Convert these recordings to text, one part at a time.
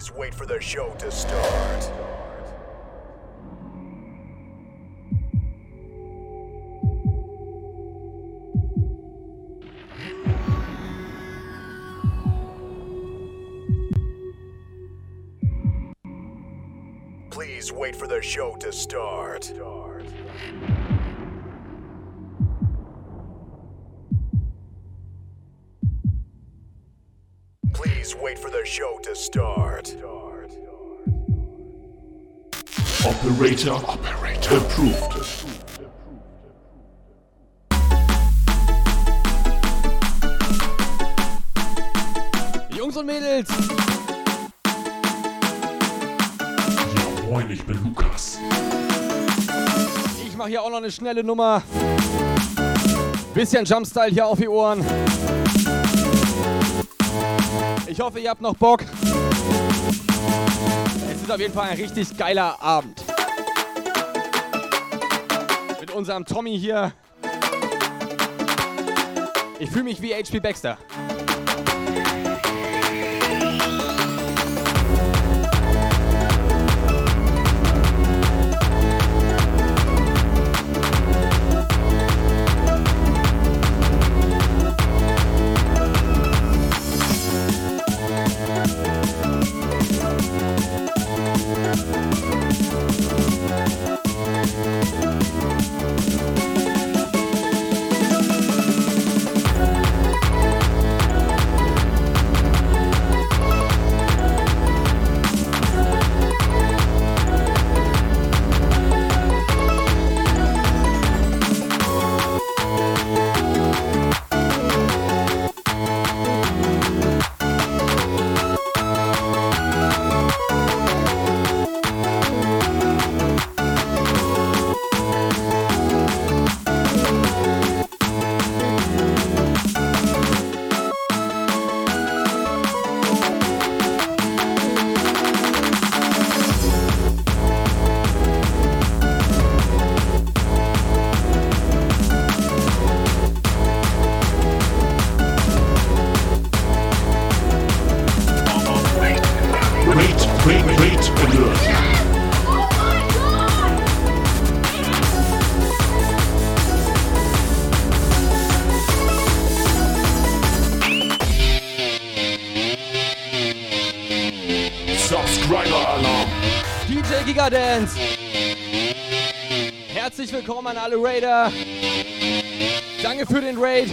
Please wait for the show to start. Please wait for the show to start. wait for the show to start. Operator, Operator approved. Jungs und Mädels. Ja, moin, ich bin Lukas. Ich mache hier auch noch eine schnelle Nummer. Bisschen Jumpstyle hier auf die Ohren. Ich hoffe, ihr habt noch Bock. Es ist auf jeden Fall ein richtig geiler Abend. Mit unserem Tommy hier. Ich fühle mich wie HP Baxter. alle Raider. Danke für den Raid.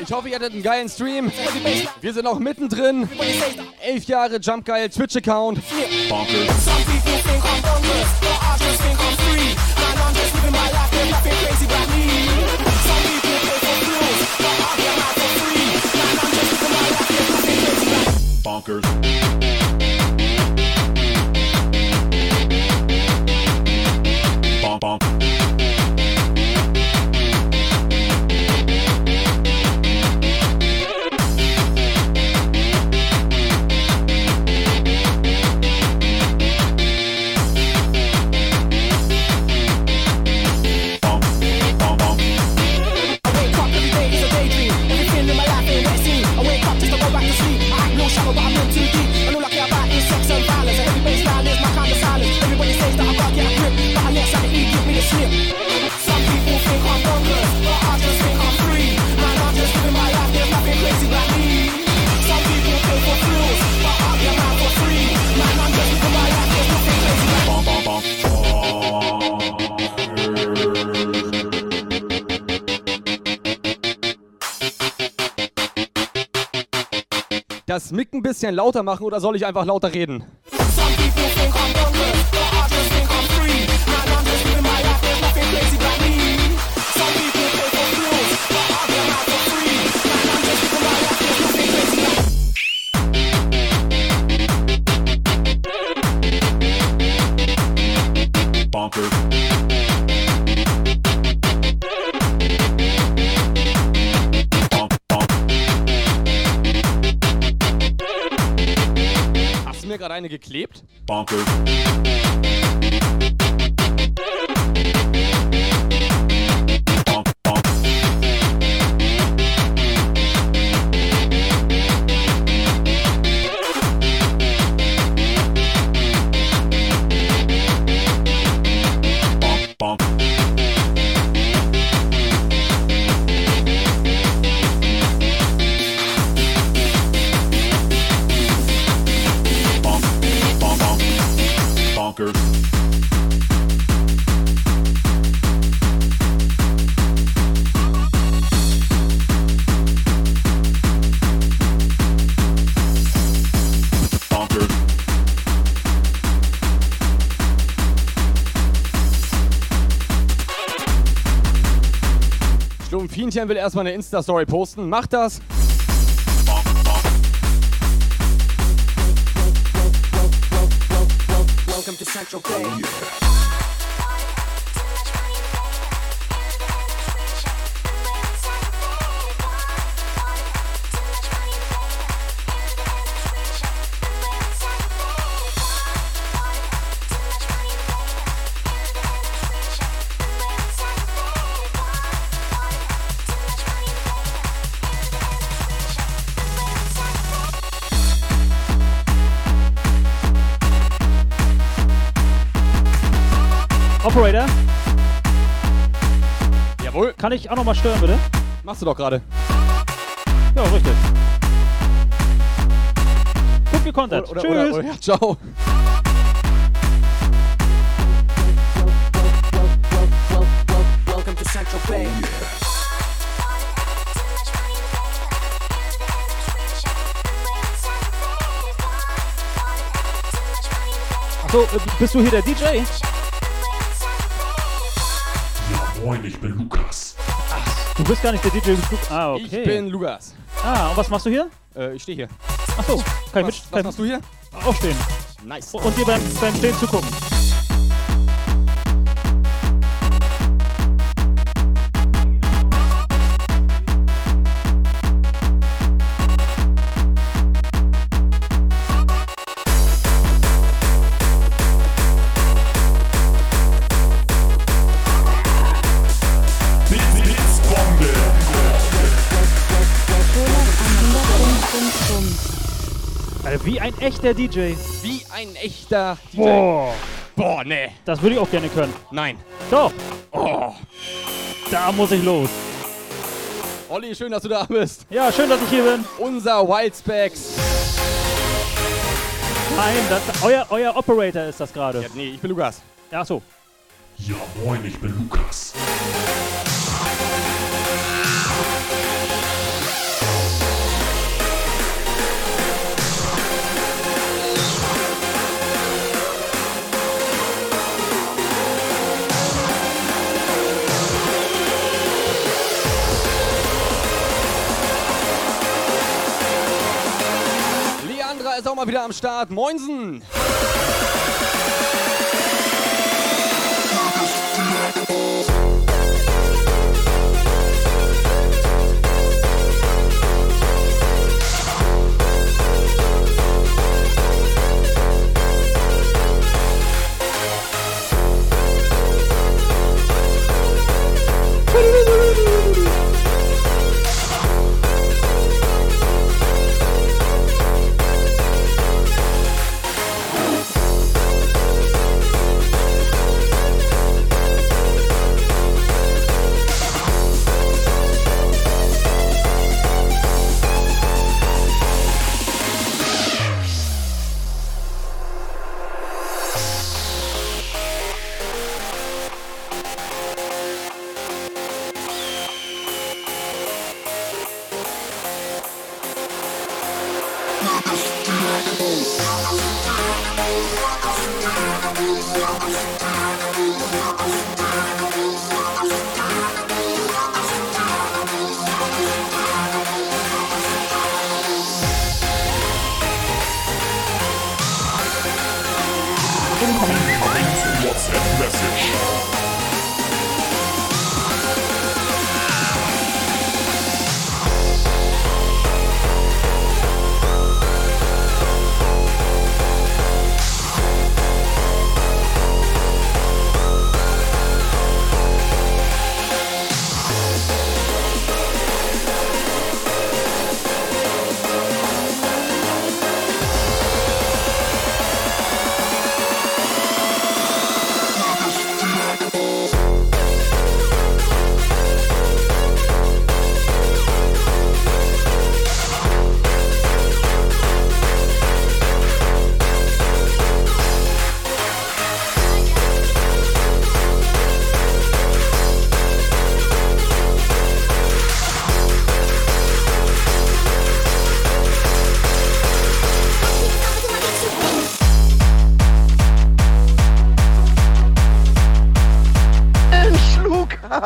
Ich hoffe, ihr hattet einen geilen Stream. Wir sind auch mittendrin. Elf Jahre Jump Geil Twitch-Account. Bonkers. Come on, bisschen lauter machen oder soll ich einfach lauter reden? Soll geklebt. Bonkers. Martinchen will erstmal eine Insta-Story posten. Macht das. Operator, Jawohl. kann ich auch noch mal stören, bitte? Machst du doch gerade. Ja, richtig. Gut gekontert. Oder, Tschüss. oder, oder, ja, ciao. Welcome to Central Bay. Achso, äh, bist du hier der DJ? Moin, ich bin Lukas. Du bist gar nicht der DJ. Ah, okay. Ich bin Lukas. Ah, und was machst du hier? Äh, ich stehe hier. Achso, kann ich Was, mit, was kann machst du hier? aufstehen. Nice. Und dir beim, beim Stehen zugucken. Alter, wie ein echter DJ. Wie ein echter DJ. Boah. Boah, nee. Das würde ich auch gerne können. Nein. Doch, Oh. da muss ich los. Olli, schön, dass du da bist. Ja, schön, dass ich hier bin. Unser Wildspecs. Nein, das, euer, euer Operator ist das gerade. Ja, nee, ich bin Lukas. Ja, achso. Ja, moin, ich bin Lukas. Leandra ist auch mal wieder am Start. Moinsen.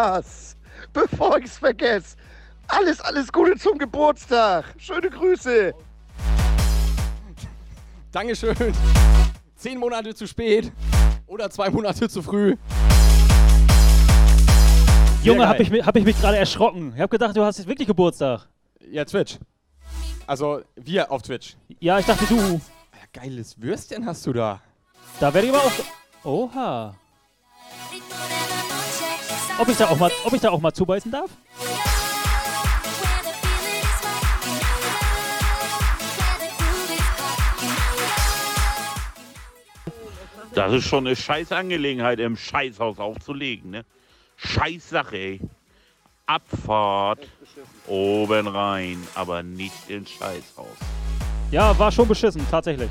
Lukas! Bevor ich's vergesse, Alles, alles Gute zum Geburtstag. Schöne Grüße. Dankeschön. Zehn Monate zu spät oder zwei Monate zu früh. Sehr Junge, hab geil. ich, hab ich mich gerade erschrocken. Ich hab gedacht, du hast jetzt wirklich Geburtstag. Ja, Twitch. Also wir auf Twitch. Ja, ich dachte du. Ja, geiles Würstchen hast du da. Da werde ich aber auch. Oha. Ob ich da auch mal, ob ich da auch mal zubeißen darf? Das ist schon eine Scheißangelegenheit, im Scheißhaus aufzulegen, ne? Scheißsache, ey. Abfahrt oben rein, aber nicht ins Scheißhaus. Ja, war schon beschissen, tatsächlich.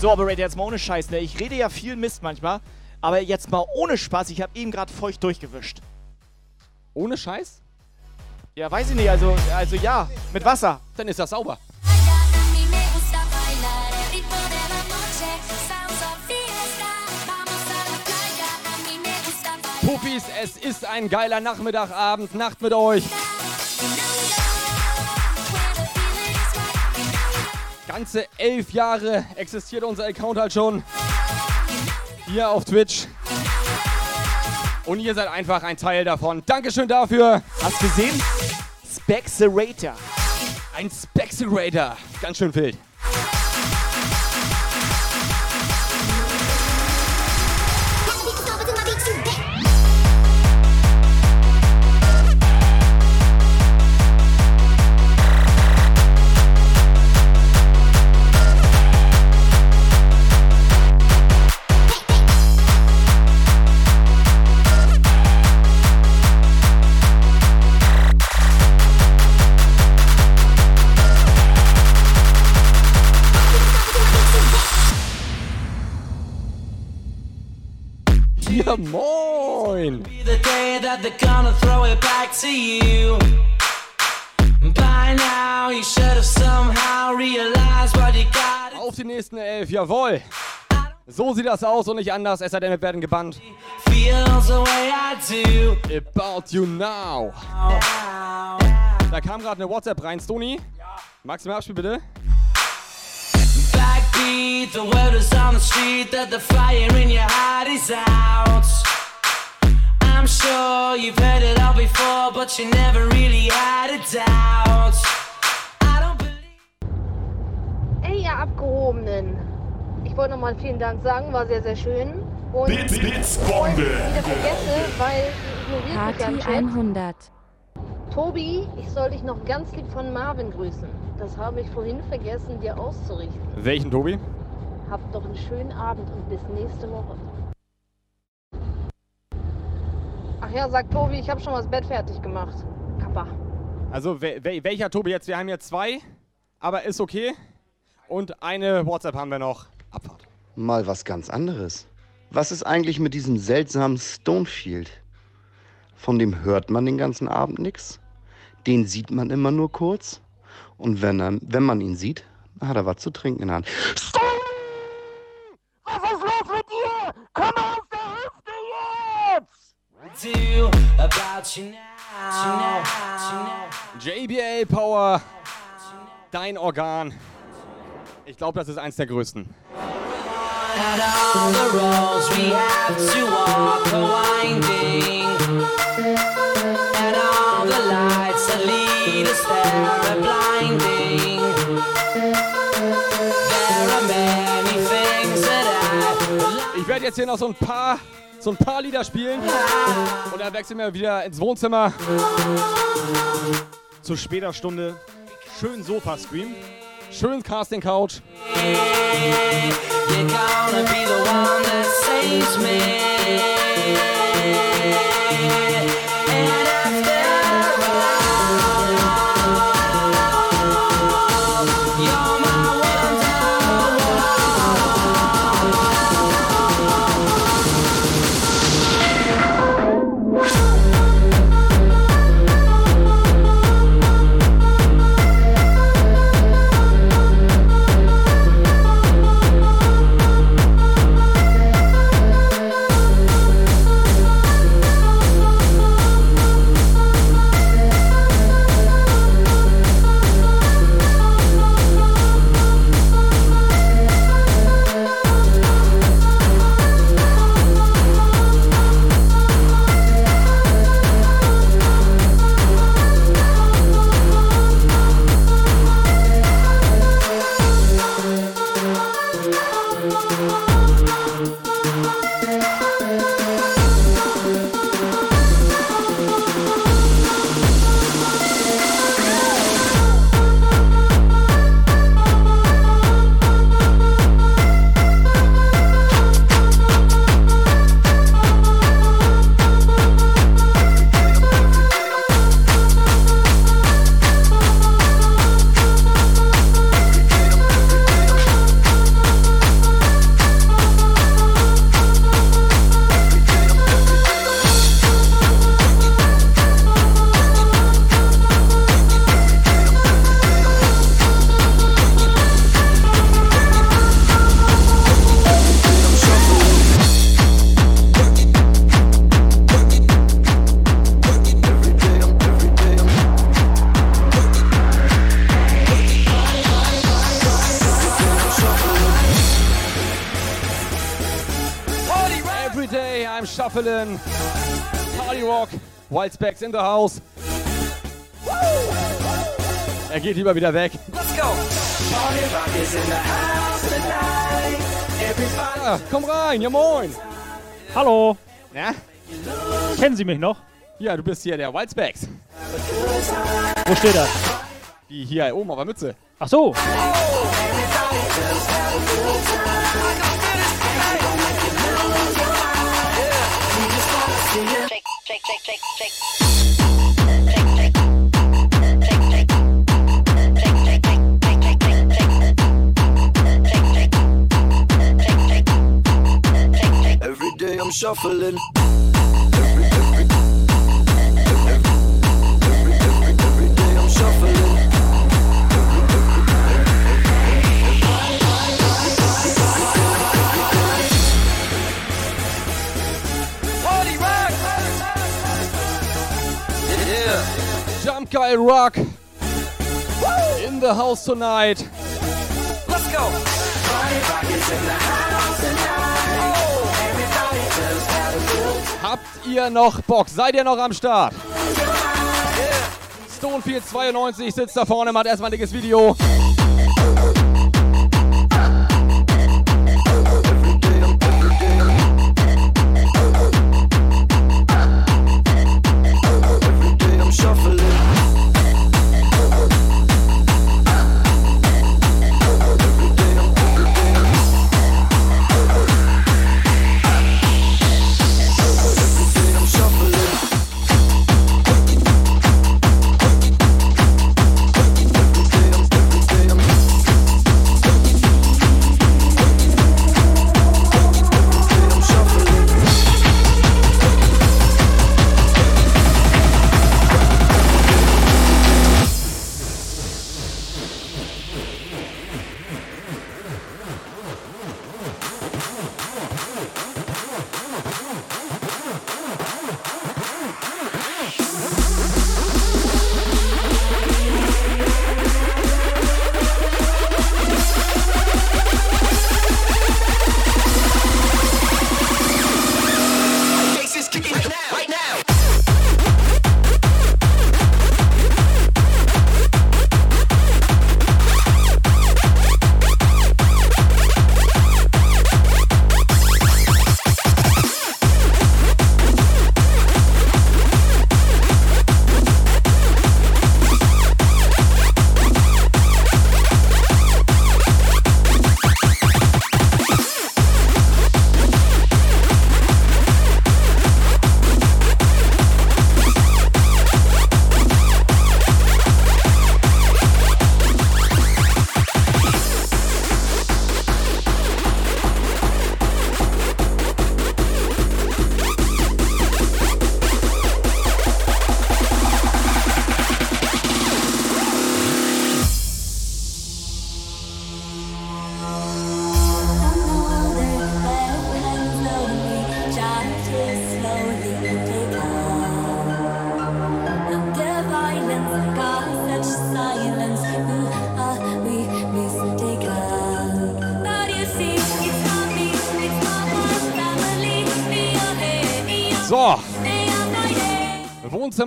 So, Operator, jetzt mal ohne Scheiß, ne? Ich rede ja viel Mist manchmal, aber jetzt mal ohne Spaß, ich habe eben gerade feucht durchgewischt. Ohne Scheiß? Ja, weiß ich nicht, also, also ja, mit Wasser. Dann ist das sauber. Puppis, es ist ein geiler Nachmittagabend, Nacht mit euch. Ganze elf Jahre existiert unser Account halt schon. Hier auf Twitch. Und ihr seid einfach ein Teil davon. Dankeschön dafür. Hast gesehen? Spexerator. Ein Spexerator. Ganz schön wild. To you. By now, you should have somehow realized what you got. Auf die nächsten elf, jawohl. So sieht das aus und nicht anders, es sei denn, wir werden gebannt. Feels the way I do. About you now. Da kam gerade eine WhatsApp rein, Stony. Magst du mir abspielen, bitte? Backbeat, the word is on the street that the fire in your heart is out. But you never really had a doubt. I don't believe. Ey, ihr Abgehobenen. Ich wollte nochmal vielen Dank sagen, war sehr, sehr schön. Und Bits, Bits, Bombe. wieder vergesse, weil ich ignoriere mich Party am Chat. 100. Tobi, ich soll dich noch ganz lieb von Marvin grüßen. Das habe ich vorhin vergessen, dir auszurichten. Welchen, Tobi? Habt doch einen schönen Abend und bis nächste Woche. Ach ja, sagt Tobi, ich habe schon das Bett fertig gemacht. Kappa. Also, wel wel welcher Tobi jetzt? Wir haben hier zwei, aber ist okay. Und eine WhatsApp haben wir noch. Abfahrt. Mal was ganz anderes. Was ist eigentlich mit diesem seltsamen Stonefield? Von dem hört man den ganzen Abend nichts. Den sieht man immer nur kurz. Und wenn, er, wenn man ihn sieht, hat er was zu trinken in der Hand. Stone! Was ist los mit dir? Komm aus der Hüfte jetzt! Do about you now. JBL Power. Dein Organ. Ich glaube, das ist eins der größten. Ich werde jetzt hier noch so ein paar, so ein paar Lieder spielen. Und dann wechseln wir wieder ins Wohnzimmer. Zu später Stunde schön Sofa-Stream. Schön Casting Couch. Rock. Wild Specs in the house. Er geht lieber wieder weg. Let's go. Party rock is in the house tonight. Everybody. Ja, komm rein, ja moin. Hallo. Ja? Kennen Sie mich noch? Ja, du bist hier der Wild Specs. Wo steht er? Die hier oben auf der Mütze. Ach so. Shake, shuffling. Guy Rock. In the house tonight. Let's go. Habt ihr noch Bock? Seid ihr noch am Start? Stonefield 92 sitzt da vorne, macht erstmal ein dickes Video.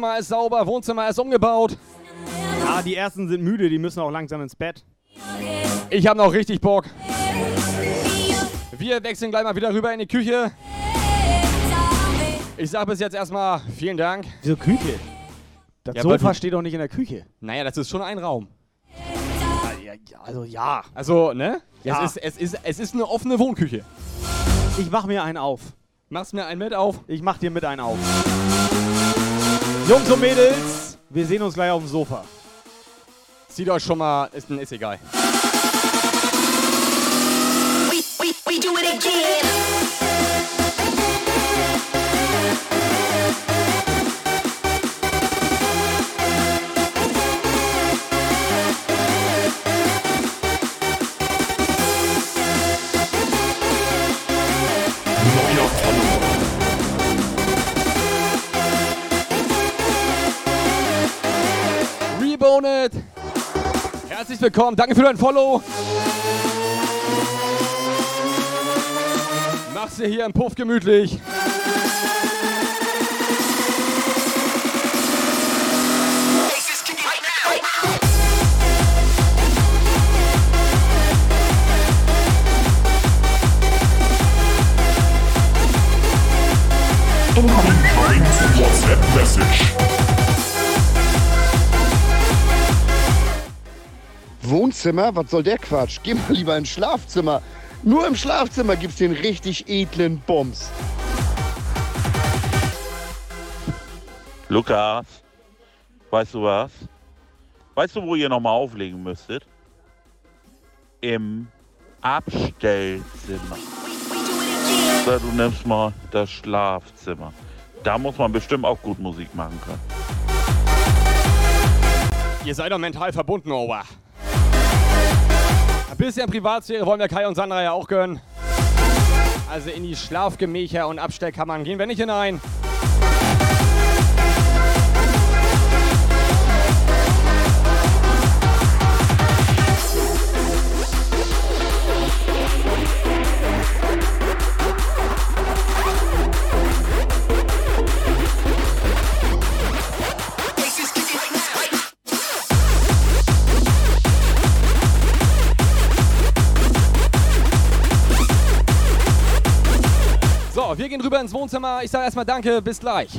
Wohnzimmer ist sauber, Wohnzimmer ist umgebaut. Ja, die ersten sind müde, die müssen auch langsam ins Bett. Ich habe noch richtig Bock. Wir wechseln gleich mal wieder rüber in die Küche. Ich sage bis jetzt erstmal vielen Dank. Wieso Küche? Das Ja, Sofa steht doch nicht in der Küche. Naja, das ist schon ein Raum. Also ja. Also, ne? Ja. Es, ist, es, ist, es ist eine offene Wohnküche. Ich mach mir einen auf. Machst mir einen mit auf? Ich mach dir mit einen auf. Jungs und Mädels, wir sehen uns gleich auf dem Sofa. Zieht euch schon mal, ist, ist egal. We, we, we do it again. Willkommen, Danke für dein Follow. Mach's dir hier im Puff gemütlich. WhatsApp message. Wohnzimmer? Was soll der Quatsch? Geh mal lieber ins Schlafzimmer. Nur im Schlafzimmer gibt's den richtig edlen Bums. Lukas, weißt du was? Weißt du, wo ihr nochmal auflegen müsstet? Im Abstellzimmer. Oder du nimmst mal das Schlafzimmer. Da muss man bestimmt auch gut Musik machen können. Ihr seid doch mental verbunden, Ober. Ein bisschen Privatsphäre wollen wir Kai und Sandra ja auch gönnen. Also in die Schlafgemächer und Abstellkammern gehen wir nicht hinein. Wohnzimmer. Ich sage erstmal Danke, bis gleich.